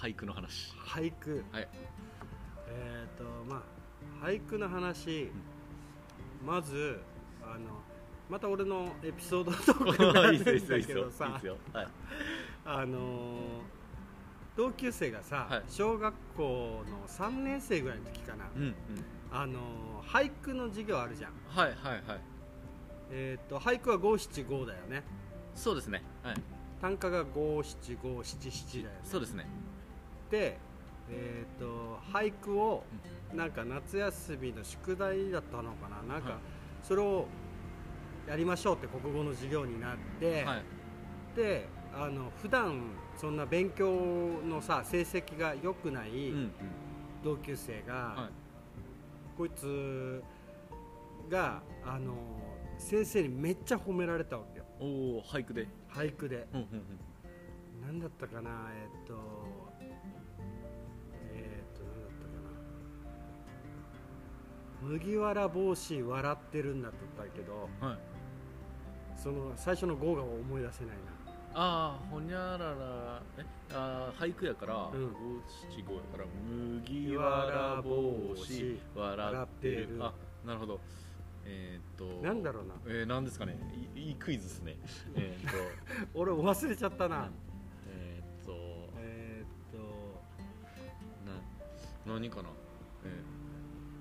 俳句の話。俳句。はい。えっ、とまあ俳句の話、まずあのまた俺のエピソードトークになるんいいですよいいだけどさ はい。あのー同級生がさ、はい。小学校の3年生ぐらいの時かな、うんうん。あのー俳句の授業あるじゃん。はいはいはい。えっ、と俳句は五七五だよね。そうですね。はい。単価が五七五七七だよね。そうですね。でえっ、と俳句をなんか夏休みの宿題だったのかな。なんかはい。それをやりましょうって国語の授業になって、はい。であの普段そんな勉強のさ成績が良くない同級生が、はい。こいつがあの先生にめっちゃ褒められたわけよ。おお俳句で。俳句で。うんうんうん。何だったかなえっと麦わら帽子笑ってるんだったけどはい。その最初の語が思い出せないああほにゃららえあー俳句やから五うん。七五やから麦わら帽子笑ってる。笑あなるほど。えー、っとななんだろうな。えー、なんですかね。いいいクイズですね。えー、っと。俺忘れちゃったな、えー、っとえーっと。な何かな。え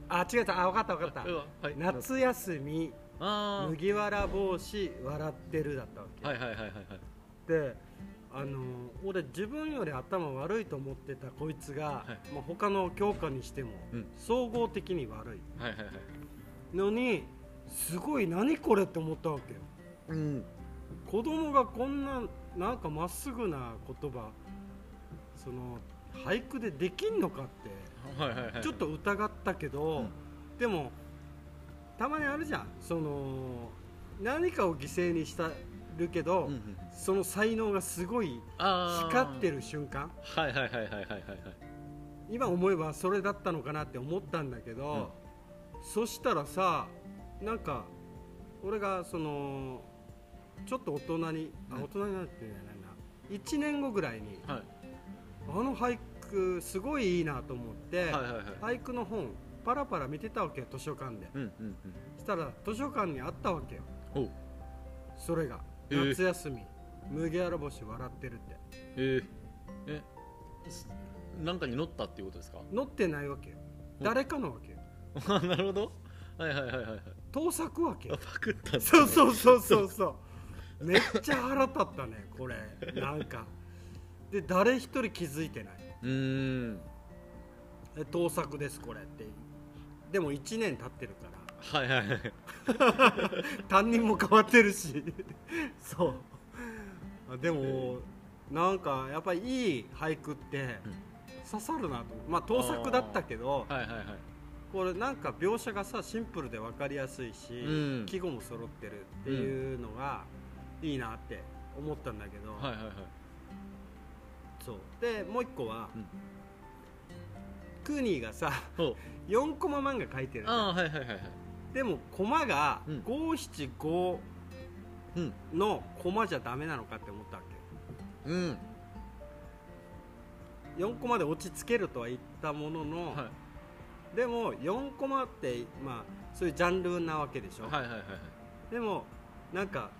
あ違ったあ分かった分かった。はい。夏休み麦わら帽子笑ってるだったわけ、はいはいはいはいはい。であの俺自分より頭悪いと思ってたこいつが、はい。まあ、他の教科にしても、うん。総合的に悪いはいはいはい。のにすごい何これって思ったわけよ。うん。子供がこんななんかまっすぐな言葉その俳句でできんのかってちょっと疑ったけど、うん。でもたまにあるじゃん。その何かを犠牲にしたるけど、うんうん。その才能がすごい光ってる瞬間。はいはいはいはいはいはいはい。今思えばそれだったのかなって思ったんだけど、そしたらさなんか俺がそのちょっと大人に、あうん大人になってないな。1年後ぐらいにはいあの俳句すごいいいなと思って、はいはいはい。俳句の本パラパラ見てたわけよ図書館で。うんうんうん。そしたら図書館にあったわけよ。それがえー。夏休み、麦わら帽子笑ってるって。えー、えすなんかに乗ったっていうことですか？載ってないわけよ。お。誰かのわけよ。あなるほど。はいはいはいはいはい。盗作わけあよパクったそうそうそうそうそう。めっちゃ腹立ったねこれ。なんかで誰一人気づいてない。うーん。え盗作ですこれって。でも1年経ってるから。はいはいはい。担任も変わってるし。そう。あでもなんかやっぱりいい俳句って刺さるなと。まあ盗作だったけどはいはいはい。これなんか描写がさシンプルで分かりやすいし、うん。季語も揃ってるっていうのがいいなって思ったんだけど、はいはいはいそう。でもう一個は、うん。クーニーがさお4コマ漫画描いてるじはいはいはいはい。でもコマがうん。五七五うんのコマじゃダメなのかって思ったわけ。うん。4コマで落ち着けるとは言ったものの、はい。でも4コマってまあそういうジャンルなわけでしょ、はいはいはいはい。でもなんか、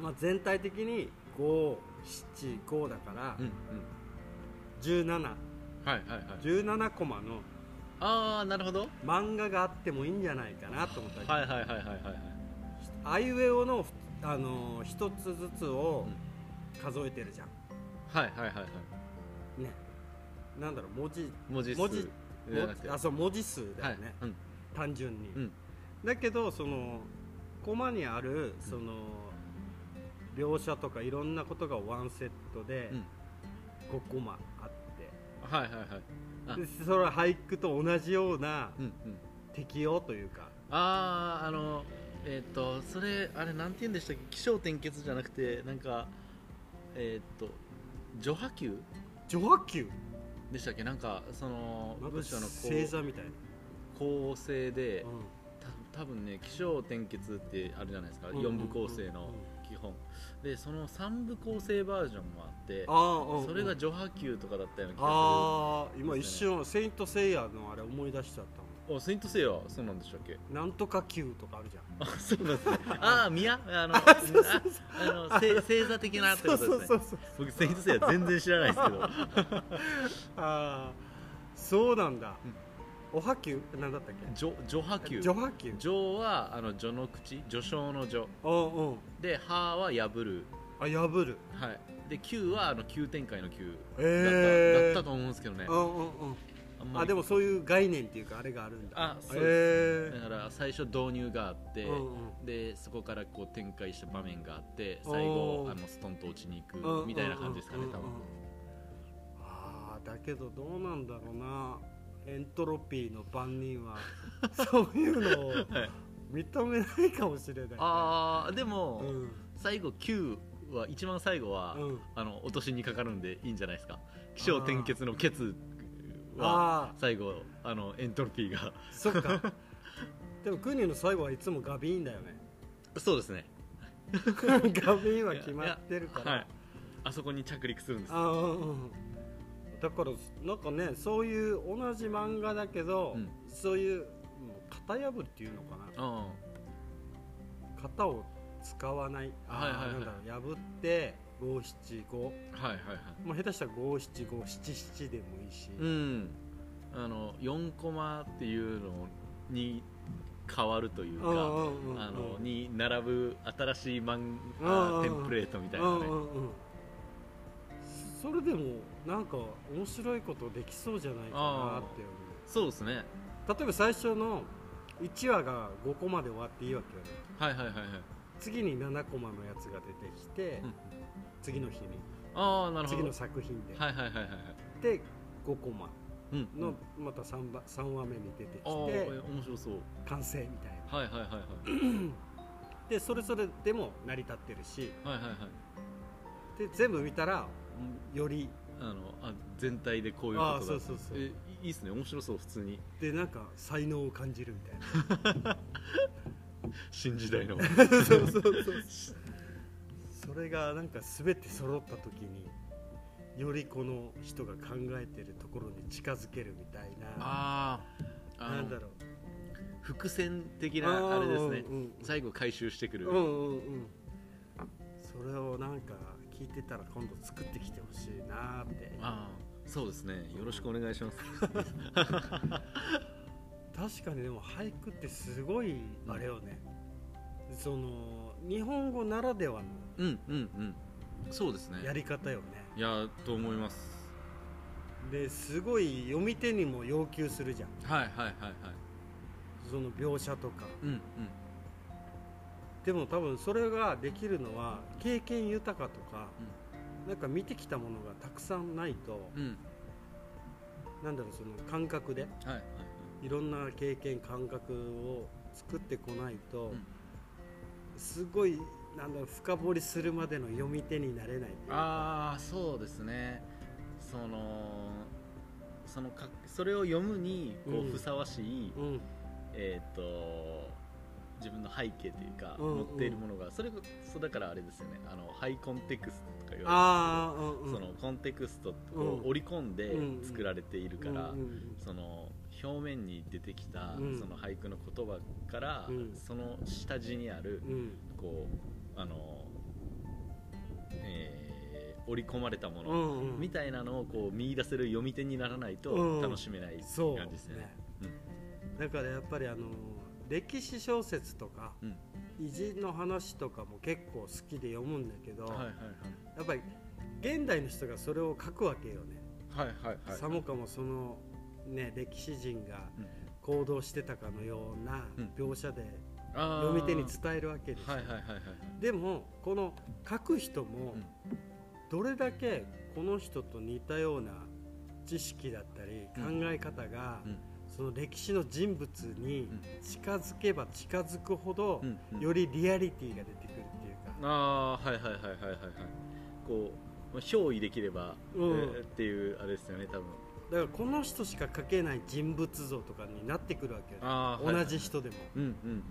まあ、全体的に575だから、うんうん。1717はいはいはい。コマのああなるほど。漫画があってもいいんじゃないかなと思ったわけ、はいはいはいはいはいはい。あいうえおの、あのー一つずつを数えてるじゃん。はいはいはいはい。ね。なんだろう文字文字数。文字じゃなくてあそう文字数だはい。よね、うん。単純に、うん。だけどそのコマにあるその描写とかいろんなことがワンセットでうん。5コマあって、はいはいはい。それは俳句と同じようなうんうん。適用というか。あああのえっ、とそれあれなんて言うんでしたっけ？起承転結じゃなくてなんかえっ、と序波球？序波球？でしたっけ？なんかその文章のこ星座みたいな、う構成でうた多分ね起承転結ってあるじゃないですか、ん4部構成のうんうん基本。でその3部構成バージョンもあってあそれが序波球とかだったような気がああ今一瞬セイント・セイヤのあれ思い出しちゃったあセイントセイヤそうなんでしたっけ？んなんとか球とかあるじゃん。あそうなんですね。ああ宮あのああの星星座的なってことですね。そうそう僕セイントセイヤ全然知らないですけど。ああそうなんだ、おは球なんだったっけ？序序波球序波球序はあの序の口？序章の序うんうん。で歯は破る。あ破る。はい。で球はあの急展開の球だった,、えー。だったと思うんですけどね。うんうんうん。あんまり。あでもそういう概念っていうかあれがあるんだ。あそうへだから最初導入があって、うんうん。でそこからこう展開した場面があっておー。最後あのストンと落ちに行うんくみたいな感じですかね多分。うんうんうんああだけどどうなんだろうなエントロピーの番人は そういうのをはい認めないかもしれないああでも、うん。最後9は一番最後は、うん。あの落としにかかるんでいいんじゃないですか。起承転結のケツはああ最後あのエントロピーが。そっか。でもクニの最後はいつもガビーンだよね。そうですね。ガビーンは決まってるから。はいあそこに着陸するんです。あうんうんだからなんかねそういう同じ漫画だけど、うん。そういうもう型破っていうのかな。あ型を使わない。あーはいはいはい。なんだろう破って五七五。はいはいはい。まあ下手したら五七五七七でもいいし、うん。あの4コマっていうのに変わるというか、うんうんうんうん。あのに並ぶ新しい漫うんうん画うん。テンプレートみたいなね。うんうんうん。それでもなんか面白いことできそうじゃないかなって思そうですね。う例えば最初の1話が5コマで終わっていいわけよね。はいはいはいはい、次に7コマのやつが出てきて、うん次の日に。ああなるほど。次の作品で、はいはいはいはいはい。で5コマ。うんのまた 3, 話三話目に出てああきてえ面白そう。完成みたいな。はいはいはいはい。でそれぞれでも成り立ってるし。はいはいはい。で全部見たらよりあのあ全体でこういうことだあーそうそうそう。えいいっすね。面白そう普通に。でなんか才能を感じるみたいな。新時代の。そうそうそう それがなんか全て揃った時によりこの人が考えてるところに近づけるみたいな。ああなんだろう。伏線的なあれですね。うんうん。最後回収してくる、うんうんうん。それをなんか聞いてたら今度作ってきてほしいなって。ああそうですね。よろしくお願いします。確かにでも俳句ってすごいあれよね、その日本語ならではのうんうんうん。そうですね。やり方よね。いやと思います。ですごい読み手にも要求するじゃん。はいはいはいはい。その描写とか。うんうんでも多分それができるのは経験豊かとか、なんか見てきたものがたくさんないと、うん。なんだろうその感覚ではいはいい。ろんな経験感覚を作ってこないと、うん。すごいなんだろう深掘りするまでの読み手になれないああそうですね。そのそのかそれを読むにこうん。うふさわしい、うん。えっ、と自分の背景というか、持っているものがそれこそだからあれですよね。あのハイコンテクストとか言わああうんうん。れてるそのコンテクストをうん。織り込んでうん作られているから、その表面に出てきた、うん。その俳句の言葉から、うん。その下地にある、うん。こうあの、えー織り込まれたもの、みたいなのをこう見出せる読み手にならないとうん。楽しめない感そうじですね。だからやっぱりあの歴史小説とかうん。偉人の話とかも結構好きで読むんだけど、はいはいやっぱり現代の人がそれを書くわけよね、はいはいはい。はいさもかもそのね歴史人がうん。行動してたかのようなうん。描写で読み手に伝えるわけですよ、はいはいはいはいはい。でもこの書く人もうん。どれだけこの人と似たような知識だったりうん。考え方が、うんその歴史の人物に近づけば近づくほど、うんうん。よりリアリティが出てくるっていうか、ああはいはいはいはいはいはい。こう憑依できれば、うん。えーっていうあれですよね多分。だからこの人しか書けない人物像とかになってくるわけよ。ね、はいはい同じ人でも、うんうんうん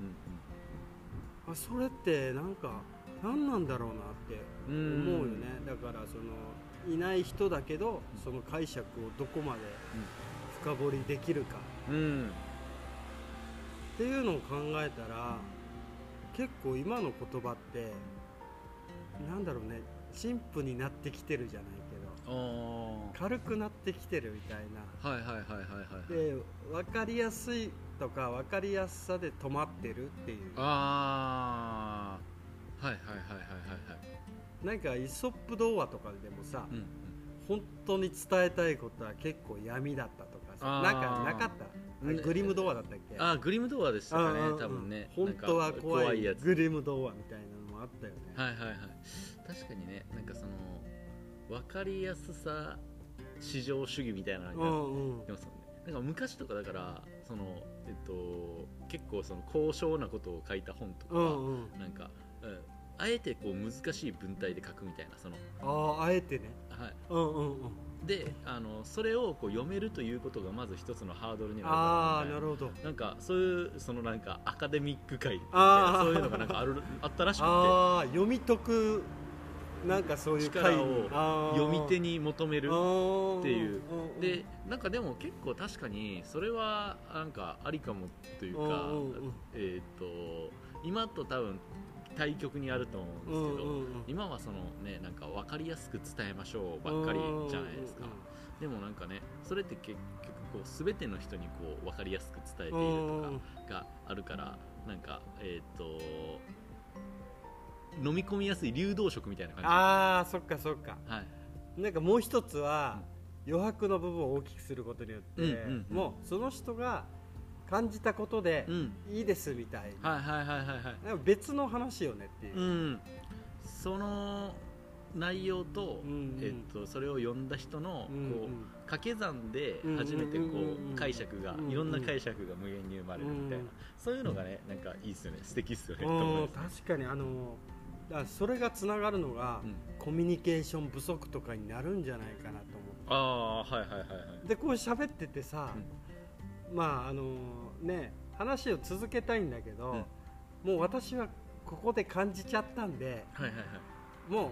あそれってなんか何なんだろうなって思うよね。だからそのいない人だけどその解釈をどこまで深掘りできるか。うん。っていうのを考えたら結構今の言葉ってなんだろうね陳腐になってきてるじゃないけど軽くなってきてるみたいな。はいはいはいはいはいで分かりやすいとか分かりやすさで止まってるっていう。ああはいはいはいはいはいはい。なんかイソップ童話とかでもさ、うん。本当に伝えたいことは結構闇だったとかさなんかなかった。グリム童話だったっけ？ああグリム童話でしたかね多分ね。本当は怖いやつ。グリム童話みたいなのもあったよね、はいはいはい。確かにねなんかその分かりやすさ至上主義みたいなのがうんうん。なんか昔とかだからそのえっと結構その高尚なことを書いた本とか、うんうん。なんか、うん、あえてこう難しい文体で書くみたいなその、あああえてね。はい、うんうんうんであのそれをこう読めるということがまず一つのハードルになるああなるほど。なんかそういうそのなんかアカデミック会みたいあー。なそういうのがなんかあるあったらしくて。ああ読み解くなんかそういう力を読み手に求めるっていう。うんでなんかでも結構確かにそれはなんかありかもというか、えっ、と今と多分対極にあると思うんですけど、うんうんうん。今はそのねなんか分かりやすく伝えましょうばっかりじゃないですか、でもなんかねそれって結局こう全ての人にこう分かりやすく伝えているとかがあるからなんかえっ、と飲み込みやすい流動食みたいな感じ。ああそっかそっか。はい。なんかもう一つは余白の部分を大きくすることによって、うんうんうん。もうその人が感じたことでうん。いいですみたいな,、はいはいはいはいはい。別の話よねっていう、うん、その内容と,、うんうん。えっとそれを読んだ人のこうんうん。う掛け算で初めてこう解釈がいろんな解釈が無限に生まれるみたいな。うんそういうのがねなんかいいっすよね。素敵っすよね。とうん思います確かにあのだそれがつながるのが、うん。コミュニケーション不足とかになるんじゃないかなと思ああはいはいはいはい。ってでこう喋っててさ、まああのね話を続けたいんだけど、もう私はここで感じちゃったんではいはいはい。も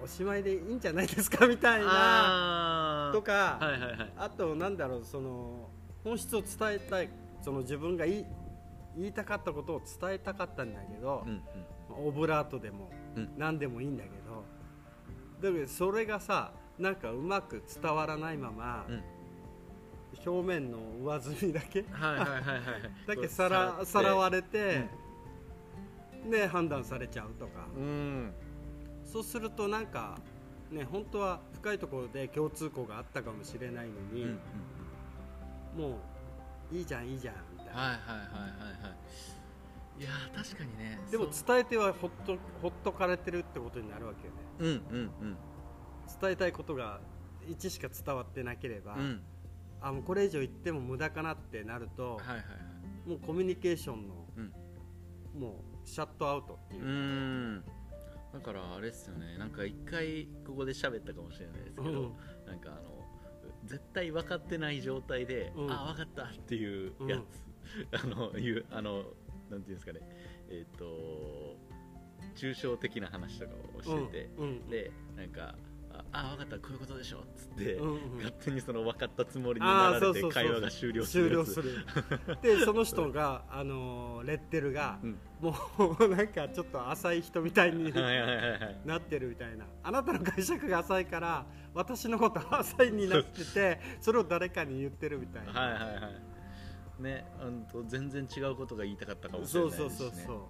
うおしまいでいいんじゃないですかみたいなとか、はいはいはい。あとなんだろうその本質を伝えたいその自分が言い言いたかったことを伝えたかったんだけどうん、うん。オブラートでもうん。何でもいいんだけど、だけどそれがさなんかうまく伝わらないまま、うん表面の上澄みだけ。はいはいはいはいはい。だけさらさらわれて、で判断されちゃうとか、うん。そうするとなんかね本当は深いところで共通項があったかもしれないのうんに、うん。もういいじゃんいいじゃんみたいな、はいはいはいはい。はいいやー確かにねでも伝えてはほっとほっとかれてるってことになるわけよね。うんうんうん。伝えたいことが1しか伝わってなければ、うんあもうこれ以上言っても無駄かなってなると、はいはいはい。もうコミュニケーションの、うん。もうシャットアウトっていう。う、ん。だからあれですよね。なんか一回ここで喋ったかもしれないですけど、うん。なんかあの絶対分かってない状態で、うん。あ分かったっていうやつ、あのいうあのなんていうんですかね。えっ、と抽象的な話とかをしてて、うん。うん。でなんかああ分かったこういうことでしょっつって、うんうん勝手にその分かったつもりにあなられてーそうそうそう会話が終了する終了する。でその人が、あのーレッテルが、うん。もうなんかちょっと浅い人みたいに なってるみたいな。あなたの解釈が浅いから私のこと浅いになっててそれを誰かに言ってるみたいな、はいはいはい。ねうんと全然違うことが言いたかったかもしれそうないですし、ね、そうそうそ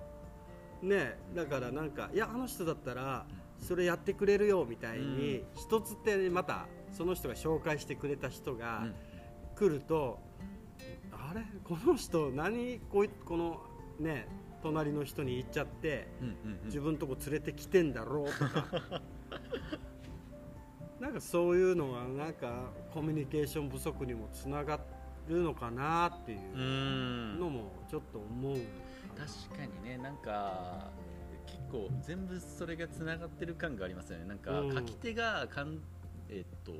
うねだからなんかいやあの人だったらそれやってくれるよみたいに、うん。一つ手またその人が紹介してくれた人がうん。来ると、あれ？この人何こいこのね隣の人に言っちゃって自分のとこ連れてきてんだろうとか。なんかそういうのはなんかコミュニケーション不足にもつながるのかなっていうのもちょっと思う、確かにねなんか結構全部それがつながってる感がありますよね。なんかうん。書き手がかんえっと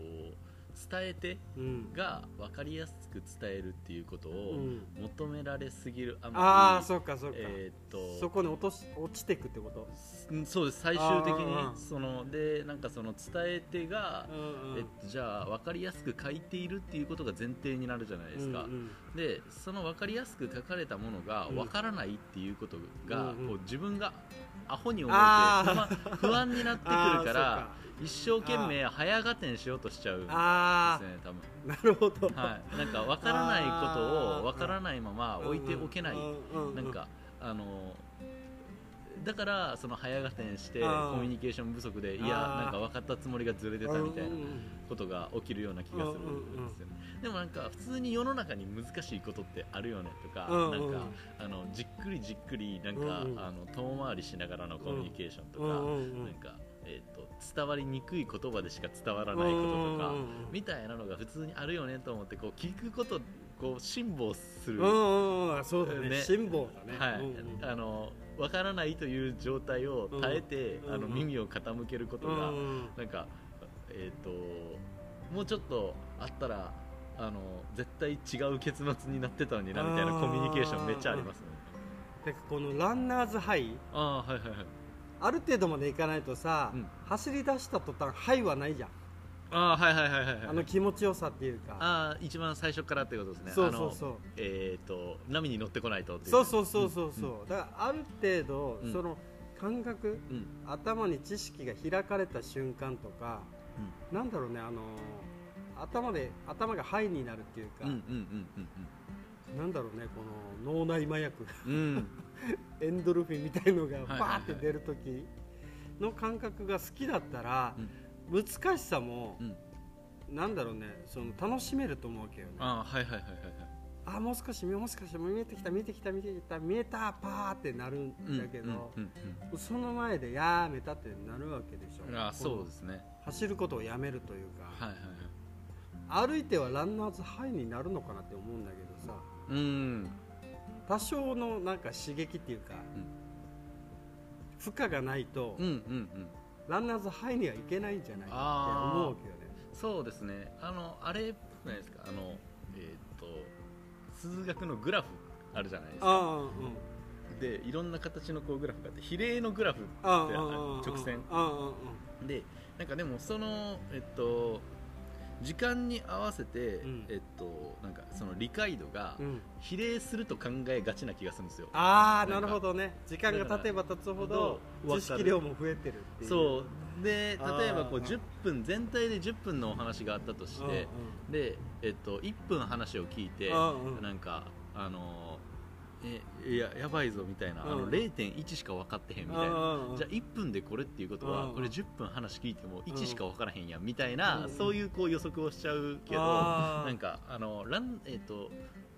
伝え手うん。が分かりやすく伝えるっていうことうをん。求められすぎるあまりああそうかそうか、えーっとそこに落とし落ちていくってこと？うんそうです。最終的にそのでなんかその伝え手が、うんえっと、じゃあ分かりやすく書いているっていうことが前提になるじゃないですか、うんうん。でその分かりやすく書かれたものがうん分からないっていうことが、うんうん。こう自分がアホに思えてあ不安になってくるから一生懸命早合点しようとしちゃうんですねあ多分。あなるほど、はい、なんか分からないことを分からないまま置いておけない、なんかあのだからその早合点してコミュニケーション不足でいやなんか分かったつもりがずれてたみたいなことが起きるような気がするんですよね。でもなんか普通に世の中に難しいことってあるよねとかうんうんなんかあのじっくりじっくりなんかうんうん。あの遠回りしながらのコミュニケーションとかうんうんうんなんかえーと伝わりにくい言葉でしか伝わらないこととかみたいなのが普通にあるよねと思ってこう聞くことこう辛抱する、うんうんうん。そうだね。ね。辛抱だね。はい、うんうん。あの分からないという状態を耐えて、うん。うんあの耳を傾けることが、うん。うんなんかえっ、ともうちょっとあったらあの絶対違う結末になってたのになみたいなコミュニケーションめっちゃありますね。でこのランナーズハイ。ああはいはいはい。ある程度までいかないとさ、うん。走り出した途端ハイはないじゃんああはいはいはいはいはい。あの気持ちよさっていうか。ああ一番最初からってことですね。そうそうそう。えっ、と波に乗ってこないとっていそうそうそうそうそう、だからある程度、うん。その感覚うん。うん頭に知識が開かれた瞬間とか、なんだろうねあの頭で頭がハイになるっていうか、うんうんうんうんなんだろうねこの脳内麻薬。うん。う んエンドルフィンみたいのがはいはい。バーって出る時の感覚が好きだったら、うん難しさも、うん。なんだろうねその楽しめると思うわけよね。ああはいはいはいはいはい。あもう少しもう少し見えてきた見えてきた見えてきた見えたパーってなるんだけど、うんうんその前でやめたってなるわけでしょ。うんああそうですね。走ることをやめるというか、はいはいはい。歩いてはランナーズハイになるのかなって思うんだけどさ。うん。多少のなんか刺激っていうか、負荷がないと、うんうんうんランナーズハイにはいけないんじゃないかって思うわけよね。そうですね。あのあれじゃないですか。あのえっ、と数学のグラフあるじゃないですか。うん。でいろんな形のこうグラフがあって比例のグラフってあある直線。でなんかでもそのえっと時間に合わせて、うん。えっとなんかその理解度がうん。比例すると考えがちな気がするんですよ、ああなるほどね。時間が経てば経つほど知識量も増えてるっていう。そう。で例えばこうあー10分全体で10分のお話があったとしてで、えっと、1分話を聞いてうんうん。なんかあのえいややばいぞみたいな、あのうん0.1しか分かってへんみたいな、うんうんじゃあ1分でこれっていうことは、うん。これ10分話聞いても1しか分からへんやんみたいな、うん。そういうこう予測をしちゃうけど、あーなんかあのラン、えっと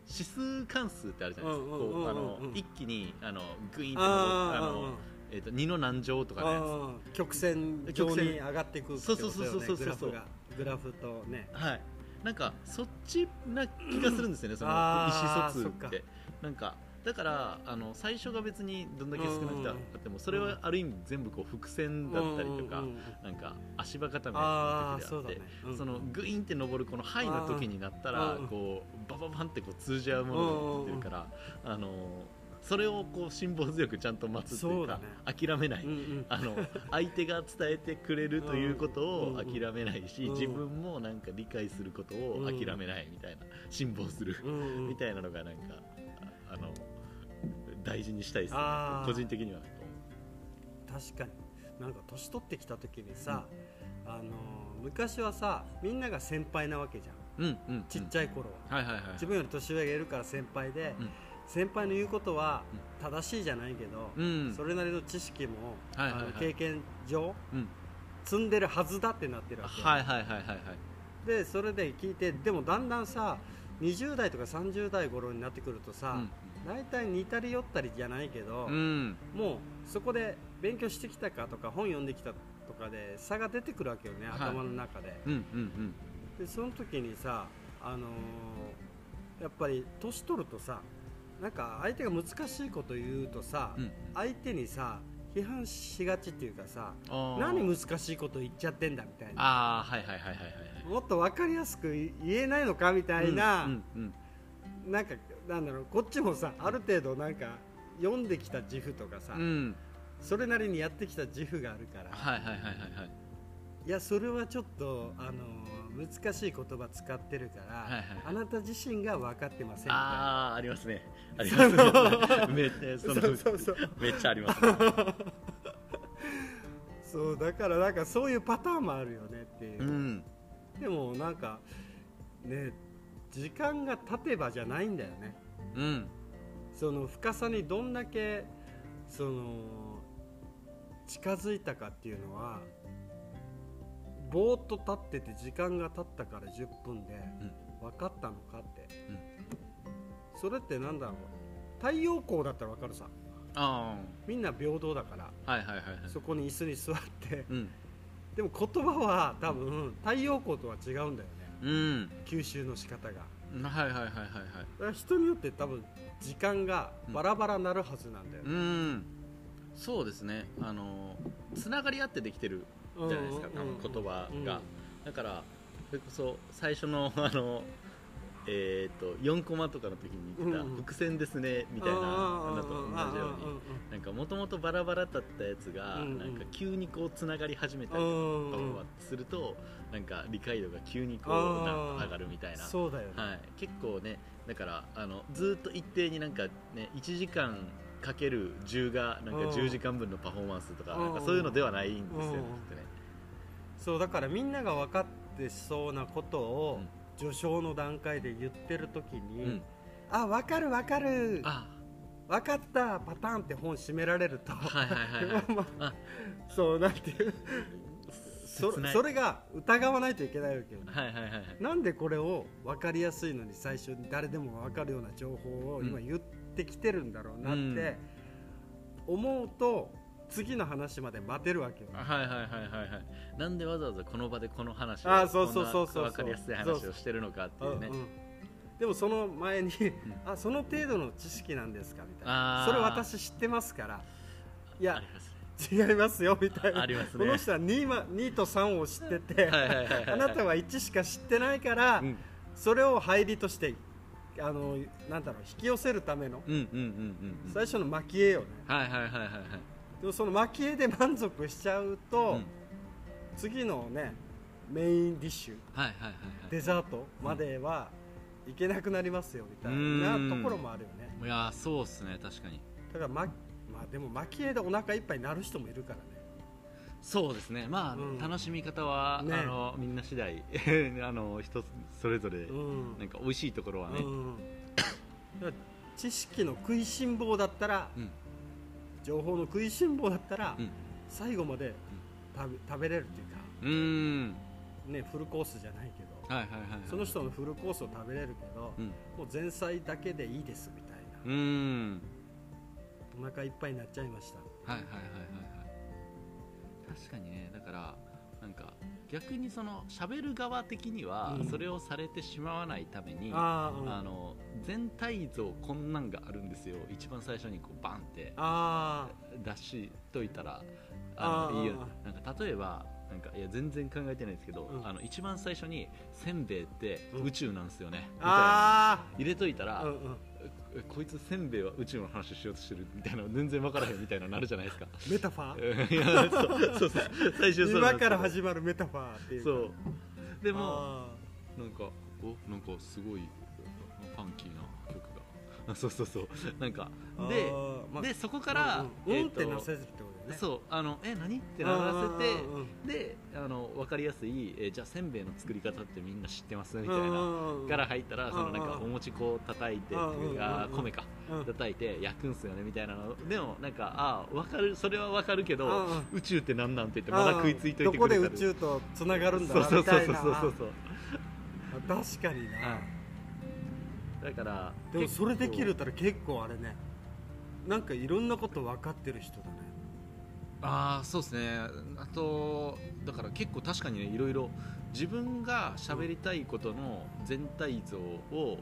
指数関数ってあるじゃないですか、こうあの一気にあのグイーンってああーの、えっと2の何乗とかのやつ。あー曲線上に上がっていくってそうそうそうそうそうグラフがグラフとね。はい、なんかそっちな気がするんですよね、その意あー思疎通って。なんかだからあの最初が別にどんだけ少なくてあってもそれはある意味全部こう伏線だったりとか、なんか足場固めの時であってん。そのグイーンって登るこのハイの時になったらうん。こうバババンってこう通じ合うものが出てるからあのそれをこう辛抱強くちゃんと待つっていうかそ諦めない。うんうん。あの相手が伝えてくれるということをうん諦めないし、うん。自分もなんか理解することを諦めないみたいな辛抱する みたいなのがなんか大事にしたいですね。個人的には確かに。なんか年取ってきた時にさ、あの昔はさみんなが先輩なわけじゃん。うんうんちっちゃい頃は、はいはいはい自分より年上がいるから先輩で、うん。先輩の言うことは正しいじゃないけど、うん。それなりの知識も、はいはいはい。あの経験上うん。積んでるはずだってなってるわけ、はいはいはいはいはい。でそれで聞いてでもだんだんさ20代とか30代頃になってくるとさ、大体似たり寄ったりじゃないけど、うん。うんもうそこで勉強してきたかとか本読んできたとかで差が出てくるわけよね、はい。頭の中で。うんうんでその時にさ、あのーやっぱり年取るとさなんか相手が難しいこと言うとさ、うん。相手にさ批判しがちっていうかさ何難しいこと言っちゃってんだみたいな。ああはいはいはいはいはいもっと分かりやすく言えないのかみたいな、うんうん。なんかなんだろうこっちもさある程度なんか読んできた自負とかさ、うん。うんそれなりにやってきた自負があるから、はいはいはいはいはい。いやそれはちょっとあの難しい言葉使ってるから、はいはいあなた自身が分かってませんみたいな。ああありますね。ありますね。めっちゃそのそうそうそう。めっちゃありますね。そうだからなんかそういうパターンもあるよねっていう、うん。でもなんかね時間が経てばじゃないんだよね。うん。その深さにどんだけその近づいたかっていうのはぼーっと立ってて時間が経ったから10分で分かったのかって、それってなんだろう。太陽光だったら分かるさ。あみんな平等だから。あはいはいはいはい。そこに椅子に座って。うん。でも言葉は多分太陽光とは違うんだよ。ねうん。吸収の仕方が。はいはいはいはいはい。人によって多分時間がバラバラなるはずなんだようね、ん。そうですね。あのつながり合ってできてるじゃないですか、うんうん言葉うん。が、だからそれこそ最初のあのえー、と4コマとかの時に言ってたうんうん。伏線ですねみたいなのと同じように。なんかもともとバラバラだったやつが、うんうん。なんか急にこうつながり始めたりとうんうんかすると、なんか理解度が急にこうなんか上がるみたいな。そうだよね、はい、結構ねだからあのずーっと一定になんかね1時間かける10がなんかうん。10時間分のパフォーマンスとかうん。なんかそういうのではないんですよね。そうだからみんなが分かってそうなことを序章の段階で言ってる時に、うん。あ分かる分かる。あ。分かったパターンって本閉められると、はいはいはいはい。まああ。そうなんていう。そそれが疑わないといけないわけよね。はいはいはいはい。なんでこれを分かりやすいのに最初に誰でも分かるような情報を今言ってきてるんだろうなって思うと次の話まで待てるわけよ、はいはいはいはいはい。なんでわざわざこの場でこの話をあーそうそうそうそう。分かりやすい話をしてるのかっていうね。うんうん。でもその前に、あその程度の知識なんですかみたいなそれ私知ってますから。いや違いますよみたいな。ありますね。この人は 2, は2と3を知ってて、あなたは1しか知ってないから、うん。それを入りとしてあのなんだろう引き寄せるためのうんうんうんうんうん。最初の蒔絵よね。はいはいはいはいはいでもその蒔絵で満足しちゃうと、うん。次のねメインディッシュはいはいはいはい。デザートまではいけなくなりますよみたいうん。なところもあるよね。いやーそうっすね確かに。だからままあでも蒔絵でお腹いっぱいになる人もいるからね。そうですね。まあ、うん。楽しみ方は、ね。あのみんな次第。あの人それぞれ、うん。なんか美味しいところはね、うん。知識の食いしん坊だったらうん情報の食いしん坊だったら、うん。最後まで食べ食べれるっていうかうーん。ねフルコースじゃないけどはいはいはいはい。その人のフルコースを食べれるけど、うん。もう前菜だけでいいですみたいな。うーん。お腹いっぱいになっちゃいましたはいはいはいはいはい。確かにねだからなんか逆にその喋る側的にはうん。それをされてしまわないために、あー、うん。あの全体像こんなんがあるんですよ。一番最初にこうバンってあ出しといたらあのいいよ。なんか例えばなんかいや全然考えてないんですけど、うん。あの一番最初にせんべいってうん。宇宙なんですよね、みー。たいな。あ入れといたら、ーうんうん。えこいつせんべいは宇宙の話しようとしてるみたいなの全然分からへんみたいなのなるじゃないですか。メタファー？いやそうそうそう。最終そ今から始まるメタファーっていうか。そう。でもあなんかおなんかすごいファンキーな曲が。あ そうそうそう。なんかーでまあでそこから、うんうんってなせるってこと？ね。そうあのえ何？ってならせてであの分かりやすい、えーじゃあせんべいの作り方ってみんな知ってます？みたいなから入ったらそのなんかお餅粉を叩いてあ米か。うん。叩いて焼くんすよねみたいなの。でもなんかあ分かるそれは分かるけど宇宙って何なんて言ってまだ食いついといてくれたどこで宇宙とつながるんだそうそうそうそうみたいな。そうそうそうあ確かにな、はいだからでもそれできるたら結構あれね。なんかいろんなこと分かってる人だね。構ああそうですね。あとだから結構確かにねいろいろ自分が喋りたいことの全体像を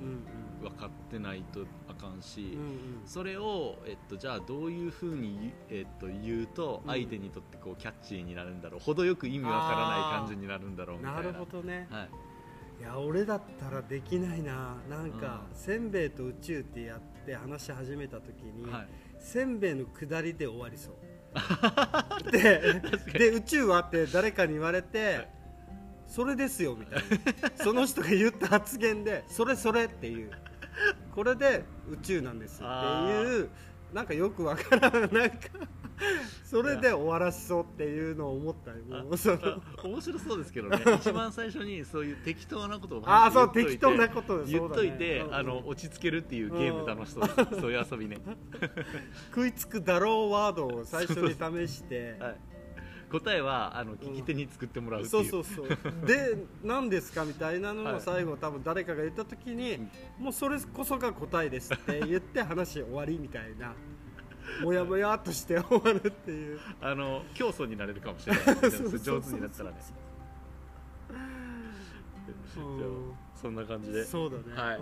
分かってないとあかんし、それを、えっと、じゃあどういうふうに、えっと、言うと相手にとってこうキャッチーになるんだろう。程よく意味わからない感じになるんだろうみたいな。なるほどね、はい、いや俺だったらできないな。なんか、うん、せんべいと宇宙ってやって話し始めた時に、はい、せんべいの下りで終わりそうでで宇宙はって誰かに言われて、それですよみたいな。その人が言った発言でそれそれっていう。これで宇宙なんですっていうなんかよくわからんなんかそれで終わらしそうっていうのを思ったよ面白そうですけどね。一番最初にそういう適当なことをあそう適当なこと言っといて、ね、あの落ち着けるっていうゲーム楽しそうです、そういう遊びね。食いつくだろうワードを最初に試して、はい。答えはあの聞き手に作ってもらうっていう、そうそうそう。で何ですかみたいなのを最後多分誰かが言った時に、もうそれこそが答えですって言って話終わりみたいなもやもやっとして終わるっていう。あの競争になれるかもしれない。上手になったらね。そんな感じで。そうだね、はい、